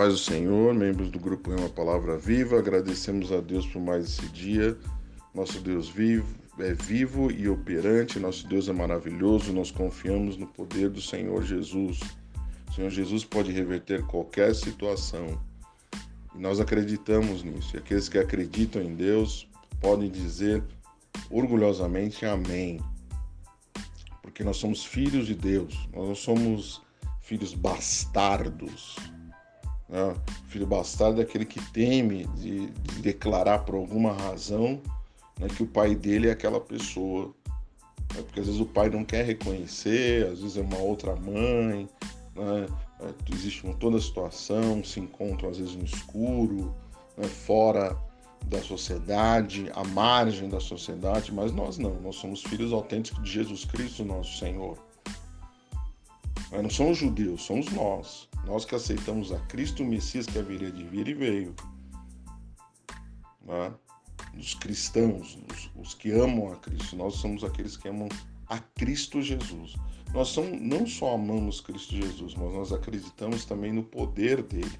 paz do Senhor, membros do grupo Uma Palavra Viva, agradecemos a Deus por mais esse dia. Nosso Deus vivo, é vivo e operante, nosso Deus é maravilhoso, nós confiamos no poder do Senhor Jesus. O Senhor Jesus pode reverter qualquer situação e nós acreditamos nisso. E aqueles que acreditam em Deus podem dizer orgulhosamente Amém, porque nós somos filhos de Deus, nós não somos filhos bastardos. Né? Filho bastardo é aquele que teme de, de declarar por alguma razão né, que o pai dele é aquela pessoa. Né? Porque às vezes o pai não quer reconhecer, às vezes é uma outra mãe, né? É, existe uma, toda a situação, se encontram às vezes no escuro, né? fora da sociedade, à margem da sociedade, mas nós não, nós somos filhos autênticos de Jesus Cristo, nosso Senhor. Mas não somos judeus, somos nós. Nós que aceitamos a Cristo, o Messias que haveria de vir e veio. Né? Os cristãos, os, os que amam a Cristo, nós somos aqueles que amam a Cristo Jesus. Nós somos, não só amamos Cristo Jesus, mas nós acreditamos também no poder dele,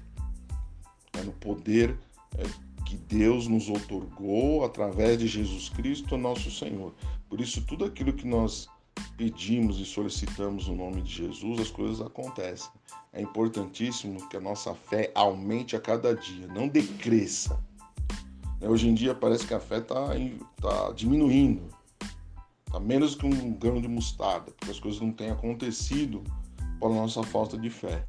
né? no poder é, que Deus nos otorgou através de Jesus Cristo, nosso Senhor. Por isso, tudo aquilo que nós pedimos e solicitamos no nome de Jesus, as coisas acontecem. É importantíssimo que a nossa fé aumente a cada dia, não decresça. Né, hoje em dia parece que a fé está tá diminuindo, está menos que um grão de mostarda, porque as coisas não têm acontecido por nossa falta de fé.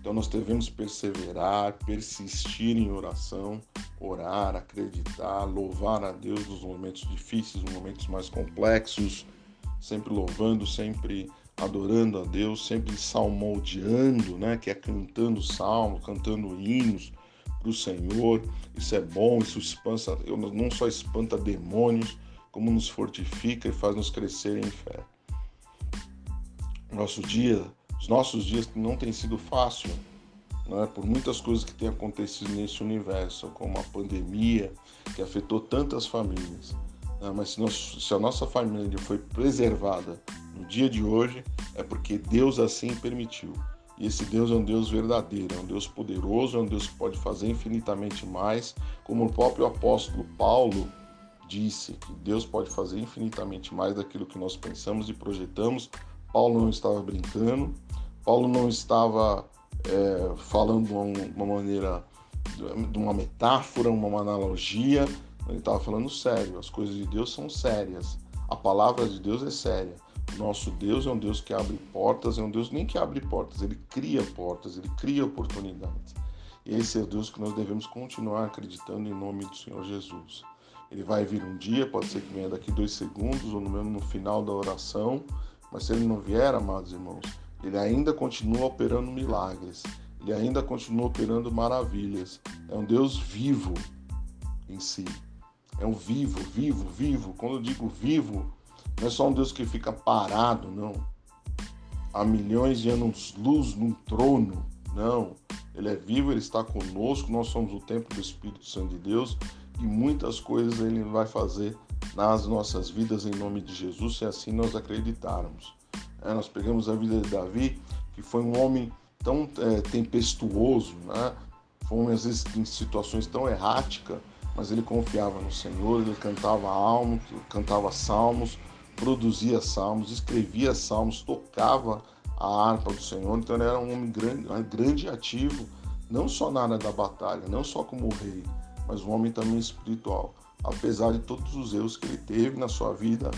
Então nós devemos perseverar, persistir em oração, orar, acreditar, louvar a Deus nos momentos difíceis, nos momentos mais complexos, sempre louvando, sempre adorando a Deus, sempre salmodiando, né? Que é cantando salmos, cantando hinos para o Senhor. Isso é bom, isso espanta, não só espanta demônios, como nos fortifica e faz nos crescer em fé. Nosso dia, os nossos dias não têm sido fácil, né? por muitas coisas que têm acontecido nesse universo, como a pandemia que afetou tantas famílias. Ah, mas se, nós, se a nossa família foi preservada no dia de hoje, é porque Deus assim permitiu. E esse Deus é um Deus verdadeiro, é um Deus poderoso, é um Deus que pode fazer infinitamente mais, como o próprio apóstolo Paulo disse, que Deus pode fazer infinitamente mais daquilo que nós pensamos e projetamos. Paulo não estava brincando, Paulo não estava é, falando de uma maneira, de uma metáfora, uma analogia, ele estava falando sério, as coisas de Deus são sérias. A palavra de Deus é séria. Nosso Deus é um Deus que abre portas, é um Deus nem que abre portas, ele cria portas, ele cria oportunidades. Esse é o Deus que nós devemos continuar acreditando em nome do Senhor Jesus. Ele vai vir um dia, pode ser que venha daqui dois segundos ou no mesmo no final da oração, mas se ele não vier, amados irmãos, ele ainda continua operando milagres, ele ainda continua operando maravilhas. É um Deus vivo em si. É um vivo, vivo, vivo. Quando eu digo vivo, não é só um Deus que fica parado, não. Há milhões de anos luz num trono, não. Ele é vivo, ele está conosco, nós somos o templo do Espírito Santo de Deus e muitas coisas ele vai fazer nas nossas vidas em nome de Jesus, se assim nós acreditarmos. É, nós pegamos a vida de Davi, que foi um homem tão é, tempestuoso, né? foi às vezes em situações tão erráticas, mas ele confiava no Senhor, ele cantava alma, cantava salmos, produzia salmos, escrevia salmos, tocava a harpa do Senhor. Então ele era um homem grande, grande ativo, não só na área da batalha, não só como rei, mas um homem também espiritual. Apesar de todos os erros que ele teve na sua vida,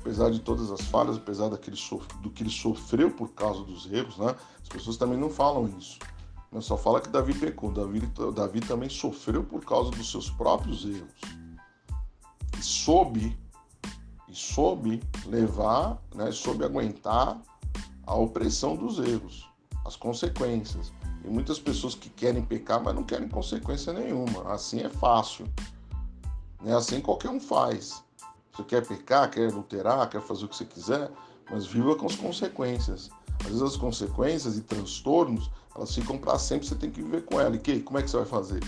apesar de todas as falhas, apesar daquele do que ele sofreu por causa dos erros, né? As pessoas também não falam isso. Não só fala que Davi pecou, Davi, Davi também sofreu por causa dos seus próprios erros. E soube, e soube levar, né, soube aguentar a opressão dos erros, as consequências. E muitas pessoas que querem pecar, mas não querem consequência nenhuma. Assim é fácil. Né? Assim qualquer um faz. Você quer pecar, quer adulterar, quer fazer o que você quiser, mas viva com as consequências. Às vezes as consequências e transtornos, ficam para sempre, você tem que viver com ela. E que, como é que você vai fazer?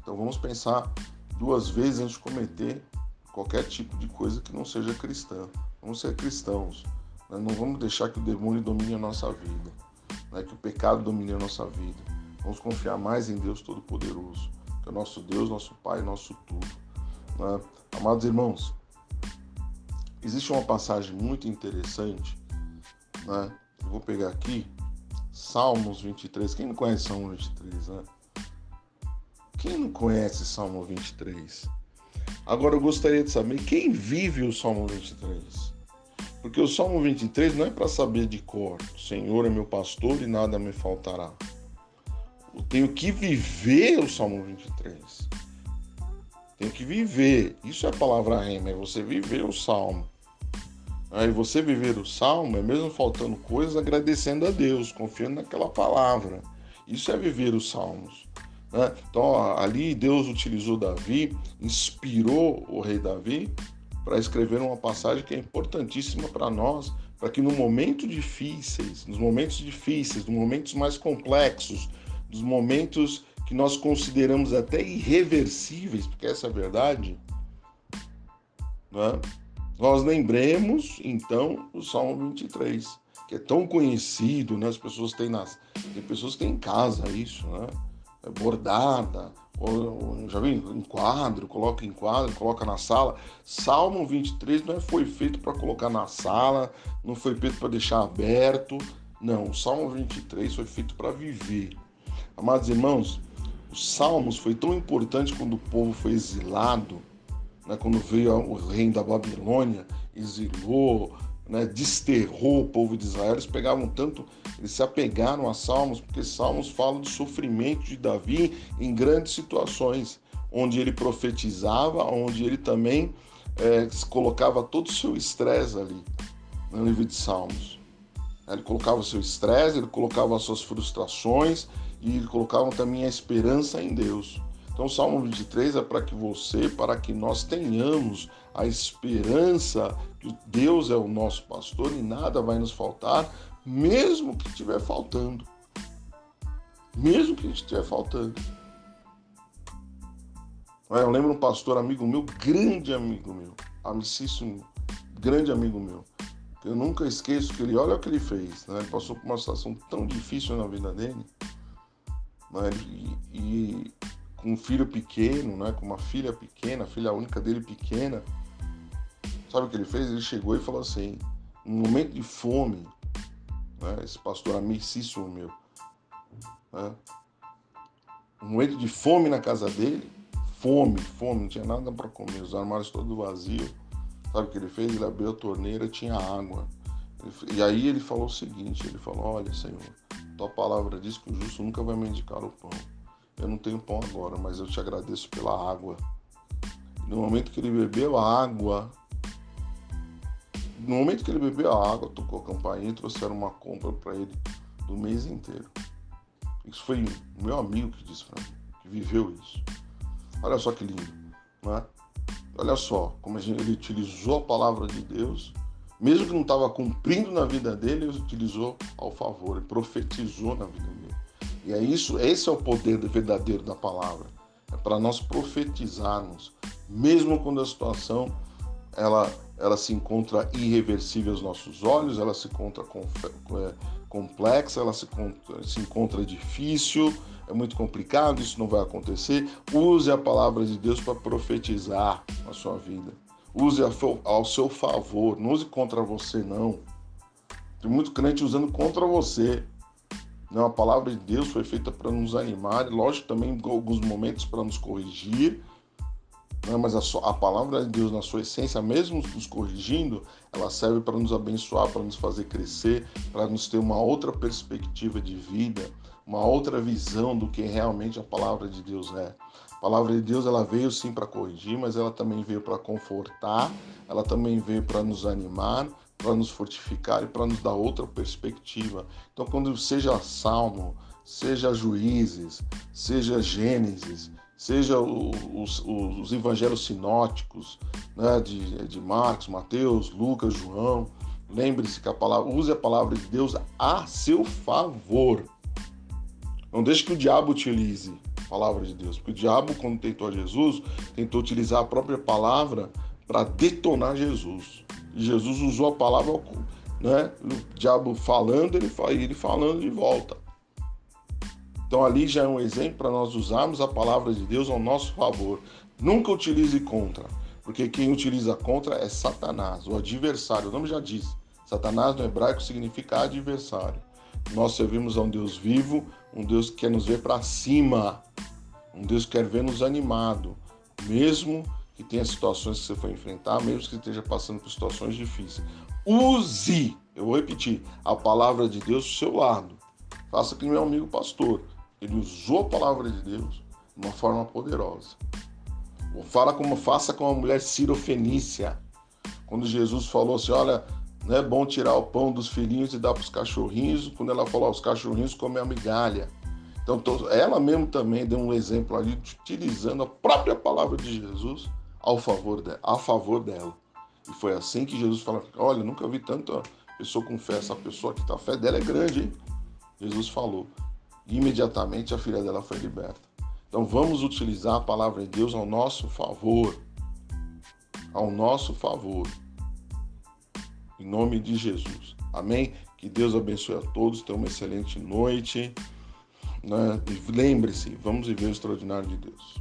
Então vamos pensar duas vezes antes de cometer qualquer tipo de coisa que não seja cristã. Vamos ser cristãos. Né? Não vamos deixar que o demônio domine a nossa vida, né? que o pecado domine a nossa vida. Vamos confiar mais em Deus Todo-Poderoso, que é nosso Deus, nosso Pai, nosso tudo. Né? Amados irmãos, existe uma passagem muito interessante, né? Eu vou pegar aqui Salmos 23. Quem não conhece Salmo 23, né? Quem não conhece Salmo 23? Agora eu gostaria de saber quem vive o Salmo 23. Porque o Salmo 23 não é para saber de cor. O Senhor é meu pastor e nada me faltará. Eu tenho que viver o Salmo 23. Tenho que viver. Isso é a palavra rema, é você viver o Salmo. Aí você viver o salmo é mesmo faltando coisas, agradecendo a Deus, confiando naquela palavra. Isso é viver os salmos. Né? Então ali Deus utilizou Davi, inspirou o rei Davi para escrever uma passagem que é importantíssima para nós, para que no momento difíceis, nos momentos difíceis, nos momentos mais complexos, nos momentos que nós consideramos até irreversíveis, porque essa é a verdade, né? Nós lembremos, então, o Salmo 23, que é tão conhecido, né? As pessoas têm nas. Tem pessoas que têm em casa isso, né? É bordada, ou, já viu? Em quadro, coloca em quadro, coloca na sala. Salmo 23 não é, foi feito para colocar na sala, não foi feito para deixar aberto. Não, o Salmo 23 foi feito para viver. Amados irmãos, os Salmos foi tão importante quando o povo foi exilado né, quando veio o reino da Babilônia, exilou, né, desterrou o povo de Israel, eles pegavam tanto, eles se apegaram a Salmos, porque Salmos falam do sofrimento de Davi em grandes situações, onde ele profetizava, onde ele também é, colocava todo o seu estresse ali no livro de Salmos. Ele colocava o seu estresse, ele colocava as suas frustrações e ele colocava também a esperança em Deus. Então, Salmo 23 é para que você, para que nós tenhamos a esperança que Deus é o nosso pastor e nada vai nos faltar, mesmo que estiver faltando. Mesmo que estiver faltando. Eu lembro um pastor amigo meu, grande amigo meu, amicíssimo, grande amigo meu, eu nunca esqueço que ele, olha o que ele fez, né? ele passou por uma situação tão difícil na vida dele, né? e, e um filho pequeno, né, com uma filha pequena, filha única dele pequena. Sabe o que ele fez? Ele chegou e falou assim, num momento de fome, né, esse pastor amicíssimo meu, né, um momento de fome na casa dele, fome, fome, não tinha nada para comer, os armários todos vazios. Sabe o que ele fez? Ele abriu a torneira, tinha água. E aí ele falou o seguinte, ele falou, olha Senhor, tua palavra diz que o justo nunca vai mendigar o pão. Eu não tenho pão agora, mas eu te agradeço pela água. No momento que ele bebeu a água, no momento que ele bebeu a água, tocou a campainha e trouxeram uma compra para ele do mês inteiro. Isso foi meu amigo que disse para mim, que viveu isso. Olha só que lindo, né? Olha só como ele utilizou a palavra de Deus, mesmo que não estava cumprindo na vida dele, ele utilizou ao favor, ele profetizou na vida dele. E é isso, esse é o poder verdadeiro da palavra. É para nós profetizarmos, mesmo quando a situação ela, ela se encontra irreversível aos nossos olhos, ela se encontra é, complexa, ela se, se encontra difícil, é muito complicado, isso não vai acontecer. Use a palavra de Deus para profetizar a sua vida. Use ao seu favor, não use contra você, não. Tem muito crente usando contra você. Não, a palavra de Deus foi feita para nos animar, lógico também em alguns momentos para nos corrigir, né? mas a, a, palavra de Deus na sua essência, mesmo nos corrigindo, ela serve para nos abençoar, para nos fazer crescer, para nos ter uma outra perspectiva de vida, uma outra visão do que realmente a palavra de Deus é. A palavra de Deus ela veio sim para corrigir, mas ela também veio para confortar, ela também veio para nos animar, para nos fortificar e para nos dar outra perspectiva. Então, quando seja Salmo, seja Juízes, seja Gênesis, seja os, os, os evangelhos sinóticos né, de, de Marcos, Mateus, Lucas, João, lembre-se que a palavra, use a palavra de Deus a seu favor. Não deixe que o diabo utilize a palavra de Deus, porque o diabo, quando tentou a Jesus, tentou utilizar a própria palavra para detonar Jesus. Jesus usou a palavra, né? O diabo falando, ele, ele falando de volta. Então ali já é um exemplo para nós usarmos a palavra de Deus ao nosso favor. Nunca utilize contra, porque quem utiliza contra é Satanás, o adversário. O nome já diz. Satanás no hebraico significa adversário. Nós servimos a um Deus vivo, um Deus que quer nos ver para cima, um Deus que quer ver nos animado, mesmo que tenha situações que você for enfrentar, mesmo que esteja passando por situações difíceis. Use, eu vou repetir, a palavra de Deus do seu lado. Faça que meu amigo pastor. Ele usou a palavra de Deus de uma forma poderosa. Fala como faça com a mulher Fenícia. Quando Jesus falou assim, olha, não é bom tirar o pão dos filhinhos e dar para os cachorrinhos. Quando ela falou, os cachorrinhos comem a migalha. Então, ela mesmo também deu um exemplo ali, utilizando a própria palavra de Jesus ao favor de, a favor dela. E foi assim que Jesus falou: Olha, nunca vi tanta pessoa com fé. Essa pessoa que está, a fé dela é grande, hein? Jesus falou. E imediatamente a filha dela foi liberta. Então vamos utilizar a palavra de Deus ao nosso favor. Ao nosso favor. Em nome de Jesus. Amém? Que Deus abençoe a todos. Tenham uma excelente noite. Né? E lembre-se, vamos viver o extraordinário de Deus.